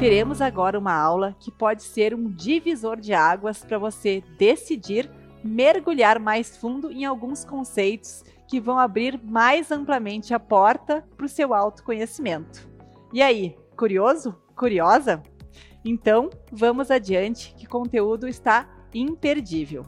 teremos agora uma aula que pode ser um divisor de águas para você decidir mergulhar mais fundo em alguns conceitos que vão abrir mais amplamente a porta para o seu autoconhecimento. E aí, curioso? Curiosa? Então, vamos adiante, que conteúdo está imperdível.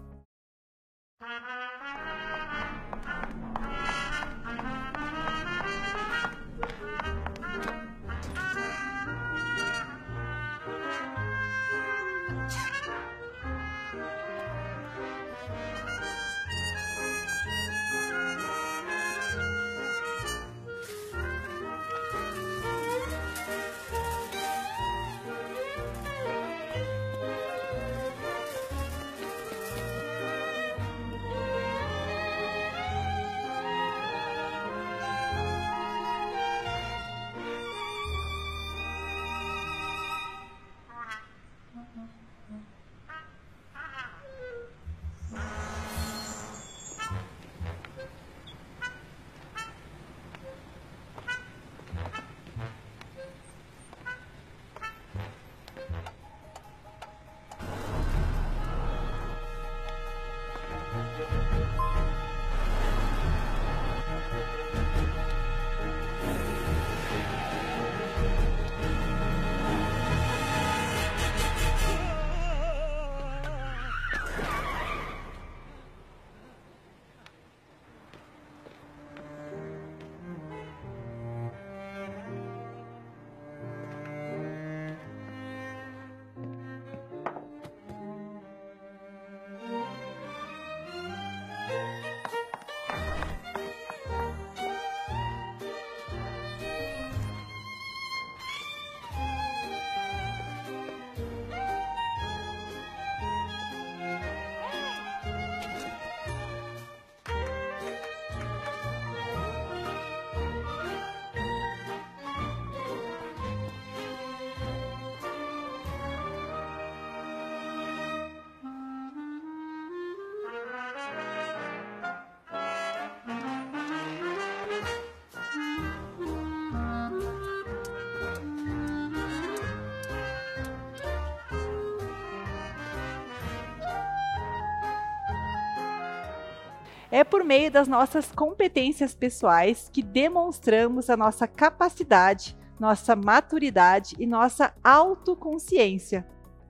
É por meio das nossas competências pessoais que demonstramos a nossa capacidade, nossa maturidade e nossa autoconsciência.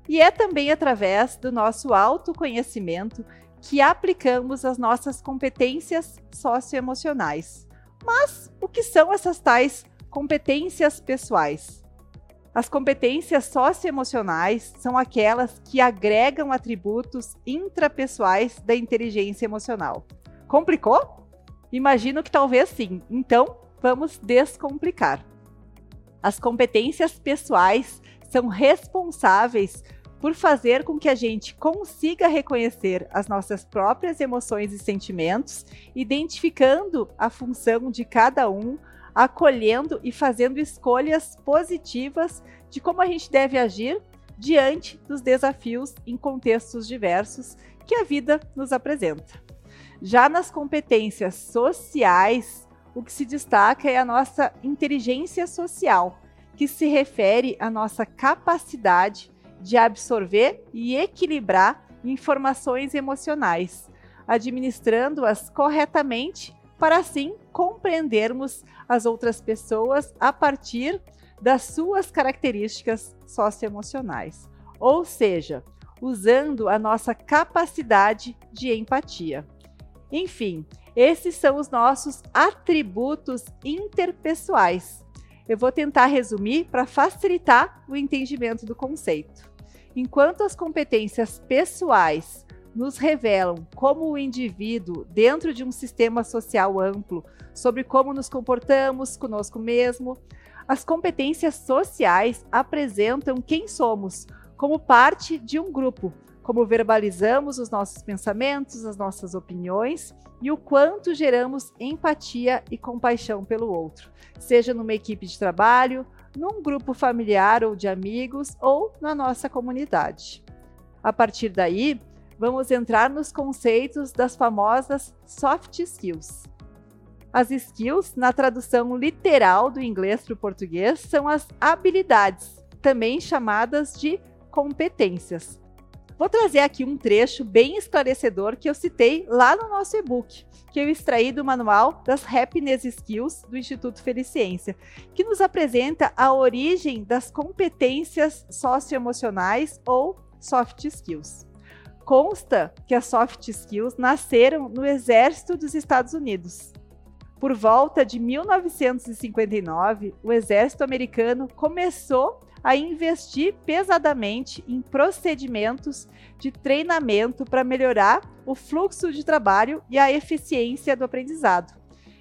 E é também através do nosso autoconhecimento que aplicamos as nossas competências socioemocionais. Mas o que são essas tais competências pessoais? As competências socioemocionais são aquelas que agregam atributos intrapessoais da inteligência emocional. Complicou? Imagino que talvez sim. Então, vamos descomplicar. As competências pessoais são responsáveis por fazer com que a gente consiga reconhecer as nossas próprias emoções e sentimentos, identificando a função de cada um, acolhendo e fazendo escolhas positivas de como a gente deve agir diante dos desafios em contextos diversos que a vida nos apresenta. Já nas competências sociais, o que se destaca é a nossa inteligência social, que se refere à nossa capacidade de absorver e equilibrar informações emocionais, administrando-as corretamente para assim compreendermos as outras pessoas a partir das suas características socioemocionais, ou seja, usando a nossa capacidade de empatia. Enfim, esses são os nossos atributos interpessoais. Eu vou tentar resumir para facilitar o entendimento do conceito. Enquanto as competências pessoais nos revelam como o indivíduo, dentro de um sistema social amplo, sobre como nos comportamos conosco mesmo, as competências sociais apresentam quem somos como parte de um grupo, como verbalizamos os nossos pensamentos, as nossas opiniões e o quanto geramos empatia e compaixão pelo outro, seja numa equipe de trabalho, num grupo familiar ou de amigos ou na nossa comunidade. A partir daí, vamos entrar nos conceitos das famosas soft skills. As skills, na tradução literal do inglês para o português, são as habilidades também chamadas de competências. Vou trazer aqui um trecho bem esclarecedor que eu citei lá no nosso e-book, que eu extraí do manual das Happiness Skills do Instituto Feliciência, que nos apresenta a origem das competências socioemocionais ou soft skills. Consta que as soft skills nasceram no Exército dos Estados Unidos. Por volta de 1959, o Exército americano começou a investir pesadamente em procedimentos de treinamento para melhorar o fluxo de trabalho e a eficiência do aprendizado.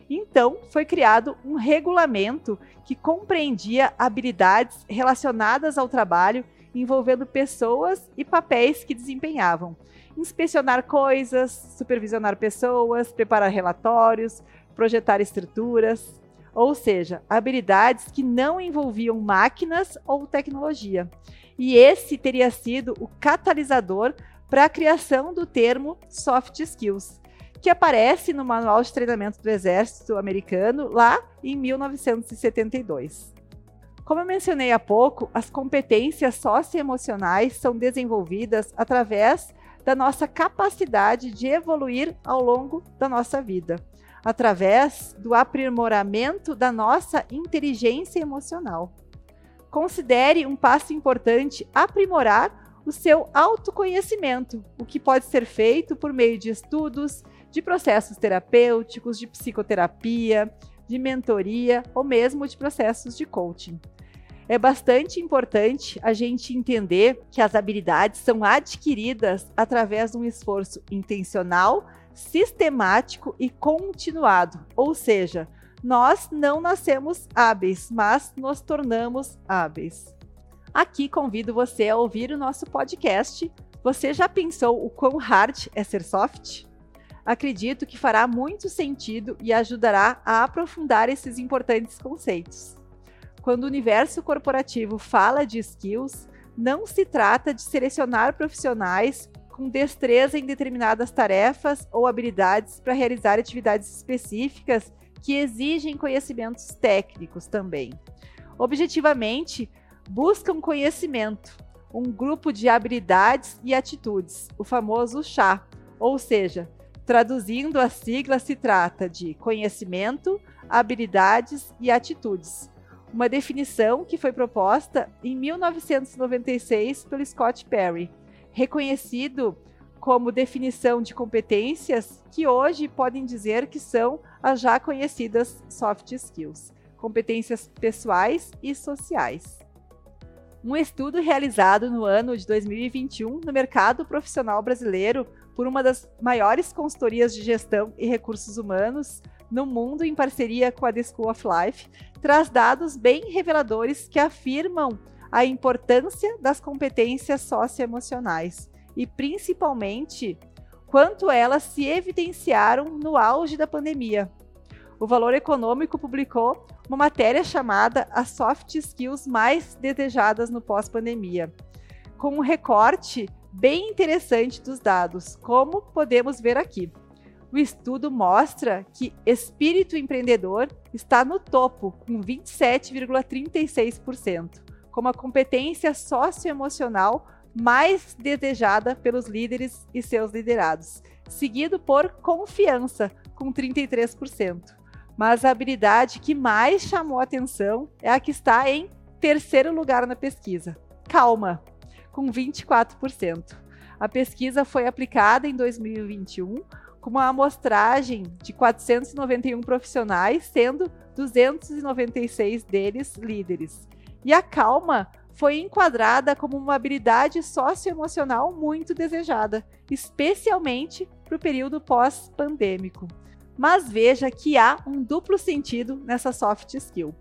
Então, foi criado um regulamento que compreendia habilidades relacionadas ao trabalho envolvendo pessoas e papéis que desempenhavam. Inspecionar coisas, supervisionar pessoas, preparar relatórios, projetar estruturas, ou seja, habilidades que não envolviam máquinas ou tecnologia. E esse teria sido o catalisador para a criação do termo soft skills, que aparece no Manual de Treinamento do Exército Americano lá em 1972. Como eu mencionei há pouco, as competências socioemocionais são desenvolvidas através da nossa capacidade de evoluir ao longo da nossa vida através do aprimoramento da nossa inteligência emocional. Considere um passo importante aprimorar o seu autoconhecimento, o que pode ser feito por meio de estudos, de processos terapêuticos, de psicoterapia, de mentoria ou mesmo de processos de coaching. É bastante importante a gente entender que as habilidades são adquiridas através de um esforço intencional sistemático e continuado, ou seja, nós não nascemos hábeis, mas nos tornamos hábeis. Aqui convido você a ouvir o nosso podcast. Você já pensou o quão hard é ser soft? Acredito que fará muito sentido e ajudará a aprofundar esses importantes conceitos. Quando o universo corporativo fala de skills, não se trata de selecionar profissionais com destreza em determinadas tarefas ou habilidades para realizar atividades específicas que exigem conhecimentos técnicos também. Objetivamente, buscam conhecimento, um grupo de habilidades e atitudes, o famoso chá, ou seja, traduzindo a sigla, se trata de conhecimento, habilidades e atitudes. Uma definição que foi proposta em 1996 pelo Scott Perry reconhecido como definição de competências que hoje podem dizer que são as já conhecidas soft skills, competências pessoais e sociais. Um estudo realizado no ano de 2021 no mercado profissional brasileiro por uma das maiores consultorias de gestão e recursos humanos no mundo, em parceria com a The School of Life, traz dados bem reveladores que afirmam a importância das competências socioemocionais e, principalmente, quanto elas se evidenciaram no auge da pandemia. O Valor Econômico publicou uma matéria chamada As Soft Skills Mais Desejadas no Pós-Pandemia, com um recorte bem interessante dos dados, como podemos ver aqui. O estudo mostra que espírito empreendedor está no topo, com 27,36% como a competência socioemocional mais desejada pelos líderes e seus liderados, seguido por confiança, com 33%. Mas a habilidade que mais chamou atenção é a que está em terceiro lugar na pesquisa, calma, com 24%. A pesquisa foi aplicada em 2021 com uma amostragem de 491 profissionais, sendo 296 deles líderes. E a calma foi enquadrada como uma habilidade socioemocional muito desejada, especialmente para o período pós-pandêmico. Mas veja que há um duplo sentido nessa soft skill.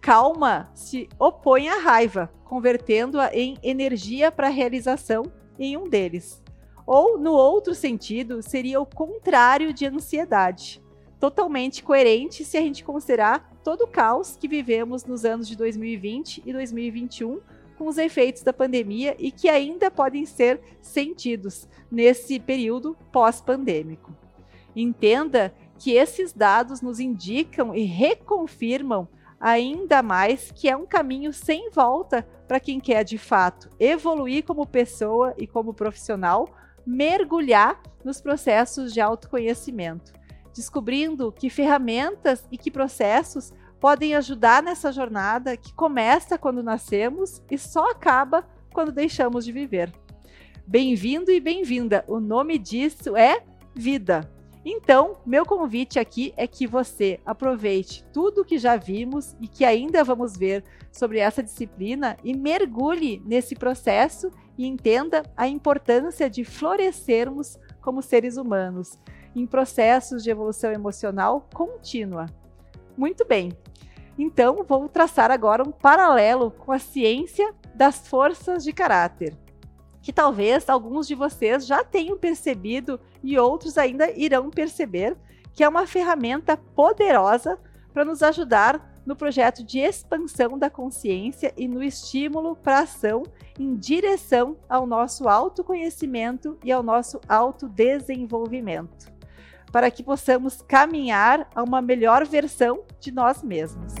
Calma se opõe à raiva, convertendo-a em energia para realização em um deles. Ou, no outro sentido, seria o contrário de ansiedade. Totalmente coerente se a gente considerar todo o caos que vivemos nos anos de 2020 e 2021 com os efeitos da pandemia e que ainda podem ser sentidos nesse período pós-pandêmico. Entenda que esses dados nos indicam e reconfirmam ainda mais que é um caminho sem volta para quem quer de fato evoluir como pessoa e como profissional, mergulhar nos processos de autoconhecimento, descobrindo que ferramentas e que processos podem ajudar nessa jornada que começa quando nascemos e só acaba quando deixamos de viver. Bem-vindo e bem-vinda! O nome disso é vida. Então, meu convite aqui é que você aproveite tudo que já vimos e que ainda vamos ver sobre essa disciplina e mergulhe nesse processo e entenda a importância de florescermos como seres humanos em processos de evolução emocional contínua. Muito bem. Então, vou traçar agora um paralelo com a ciência das forças de caráter que talvez alguns de vocês já tenham percebido e outros ainda irão perceber, que é uma ferramenta poderosa para nos ajudar no projeto de expansão da consciência e no estímulo para ação em direção ao nosso autoconhecimento e ao nosso autodesenvolvimento, para que possamos caminhar a uma melhor versão de nós mesmos.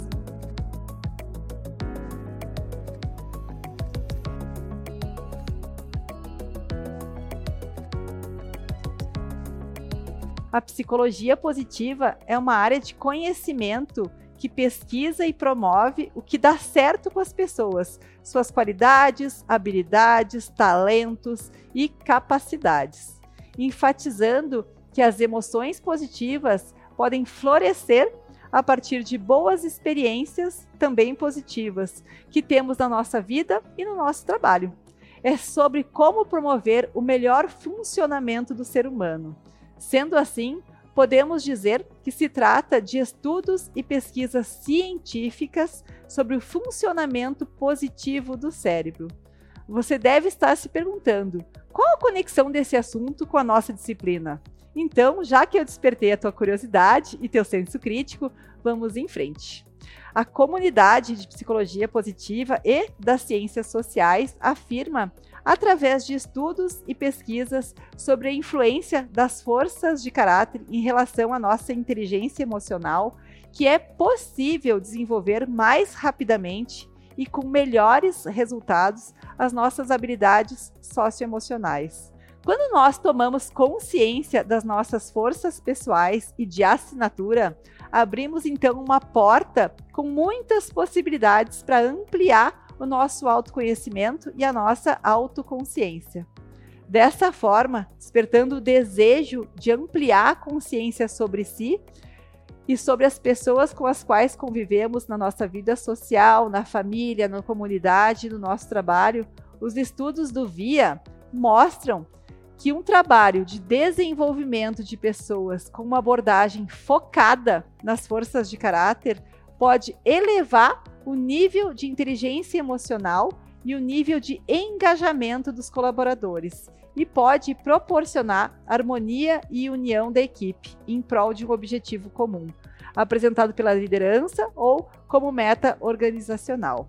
A psicologia positiva é uma área de conhecimento que pesquisa e promove o que dá certo com as pessoas, suas qualidades, habilidades, talentos e capacidades, enfatizando que as emoções positivas podem florescer a partir de boas experiências também positivas que temos na nossa vida e no nosso trabalho. É sobre como promover o melhor funcionamento do ser humano Sendo assim, podemos dizer que se trata de estudos e pesquisas científicas sobre o funcionamento positivo do cérebro. Você deve estar se perguntando: qual a conexão desse assunto com a nossa disciplina? Então, já que eu despertei a tua curiosidade e teu senso crítico, vamos em frente. A comunidade de psicologia positiva e das ciências sociais afirma através de estudos e pesquisas sobre a influência das forças de caráter em relação à nossa inteligência emocional, que é possível desenvolver mais rapidamente e com melhores resultados as nossas habilidades socioemocionais. Quando nós tomamos consciência das nossas forças pessoais e de assinatura, abrimos então uma porta com muitas possibilidades para ampliar o nosso autoconhecimento e a nossa autoconsciência. Dessa forma, despertando o desejo de ampliar a consciência sobre si e sobre as pessoas com as quais convivemos na nossa vida social, na família, na comunidade, no nosso trabalho, os estudos do VIA mostram que um trabalho de desenvolvimento de pessoas com uma abordagem focada nas forças de caráter pode elevar o nível de inteligência emocional e o nível de engajamento dos colaboradores e pode proporcionar harmonia e união da equipe em prol de um objetivo comum, apresentado pela liderança ou como meta organizacional.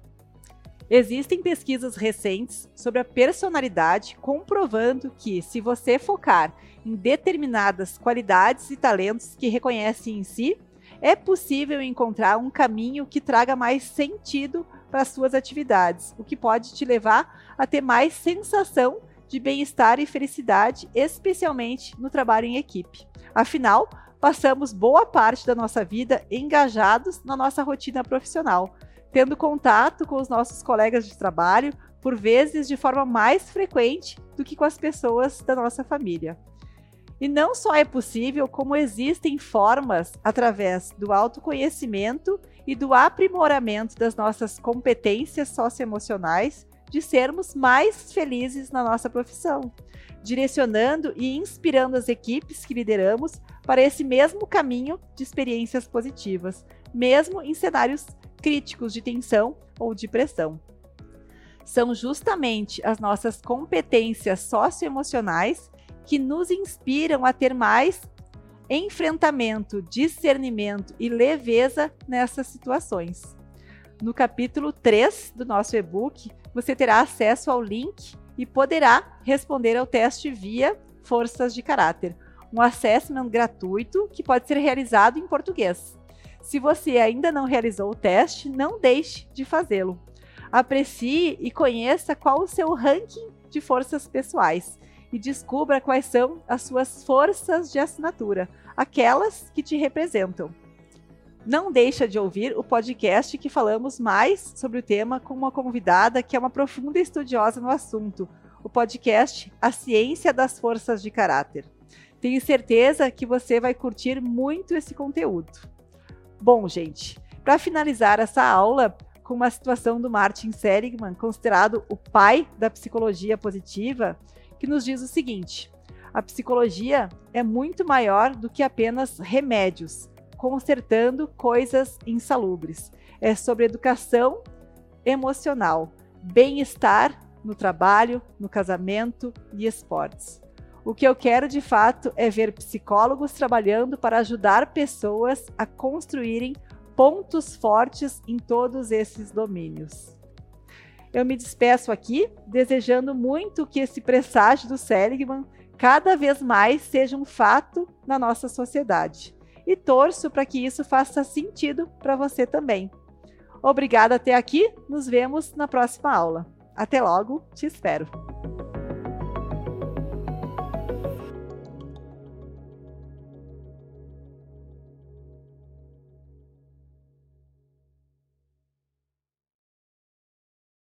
Existem pesquisas recentes sobre a personalidade comprovando que, se você focar em determinadas qualidades e talentos que reconhece em si, é possível encontrar um caminho que traga mais sentido para as suas atividades, o que pode te levar a ter mais sensação de bem-estar e felicidade, especialmente no trabalho em equipe. Afinal, passamos boa parte da nossa vida engajados na nossa rotina profissional, tendo contato com os nossos colegas de trabalho, por vezes de forma mais frequente do que com as pessoas da nossa família. E não só é possível, como existem formas, através do autoconhecimento e do aprimoramento das nossas competências socioemocionais, de sermos mais felizes na nossa profissão, direcionando e inspirando as equipes que lideramos para esse mesmo caminho de experiências positivas, mesmo em cenários críticos de tensão ou de pressão. São justamente as nossas competências socioemocionais que nos inspiram a ter mais enfrentamento, discernimento e leveza nessas situações. No capítulo 3 do nosso e-book, você terá acesso ao link e poderá responder ao teste via Forças de Caráter, um assessment gratuito que pode ser realizado em português. Se você ainda não realizou o teste, não deixe de fazê-lo. Aprecie e conheça qual o seu ranking de forças pessoais e descubra quais são as suas forças de assinatura, aquelas que te representam. Não deixa de ouvir o podcast que falamos mais sobre o tema com uma convidada que é uma profunda estudiosa no assunto, o podcast A Ciência das Forças de Caráter. Tenho certeza que você vai curtir muito esse conteúdo. Bom, gente, para finalizar essa aula com uma situação do Martin Seligman, considerado o pai da psicologia positiva, que nos diz o seguinte: a psicologia é muito maior do que apenas remédios, consertando coisas insalubres. É sobre educação emocional, bem-estar no trabalho, no casamento e esportes. O que eu quero de fato é ver psicólogos trabalhando para ajudar pessoas a construírem pontos fortes em todos esses domínios. Eu me despeço aqui, desejando muito que esse presságio do Seligman cada vez mais seja um fato na nossa sociedade. E torço para que isso faça sentido para você também. Obrigada até aqui, nos vemos na próxima aula. Até logo, te espero.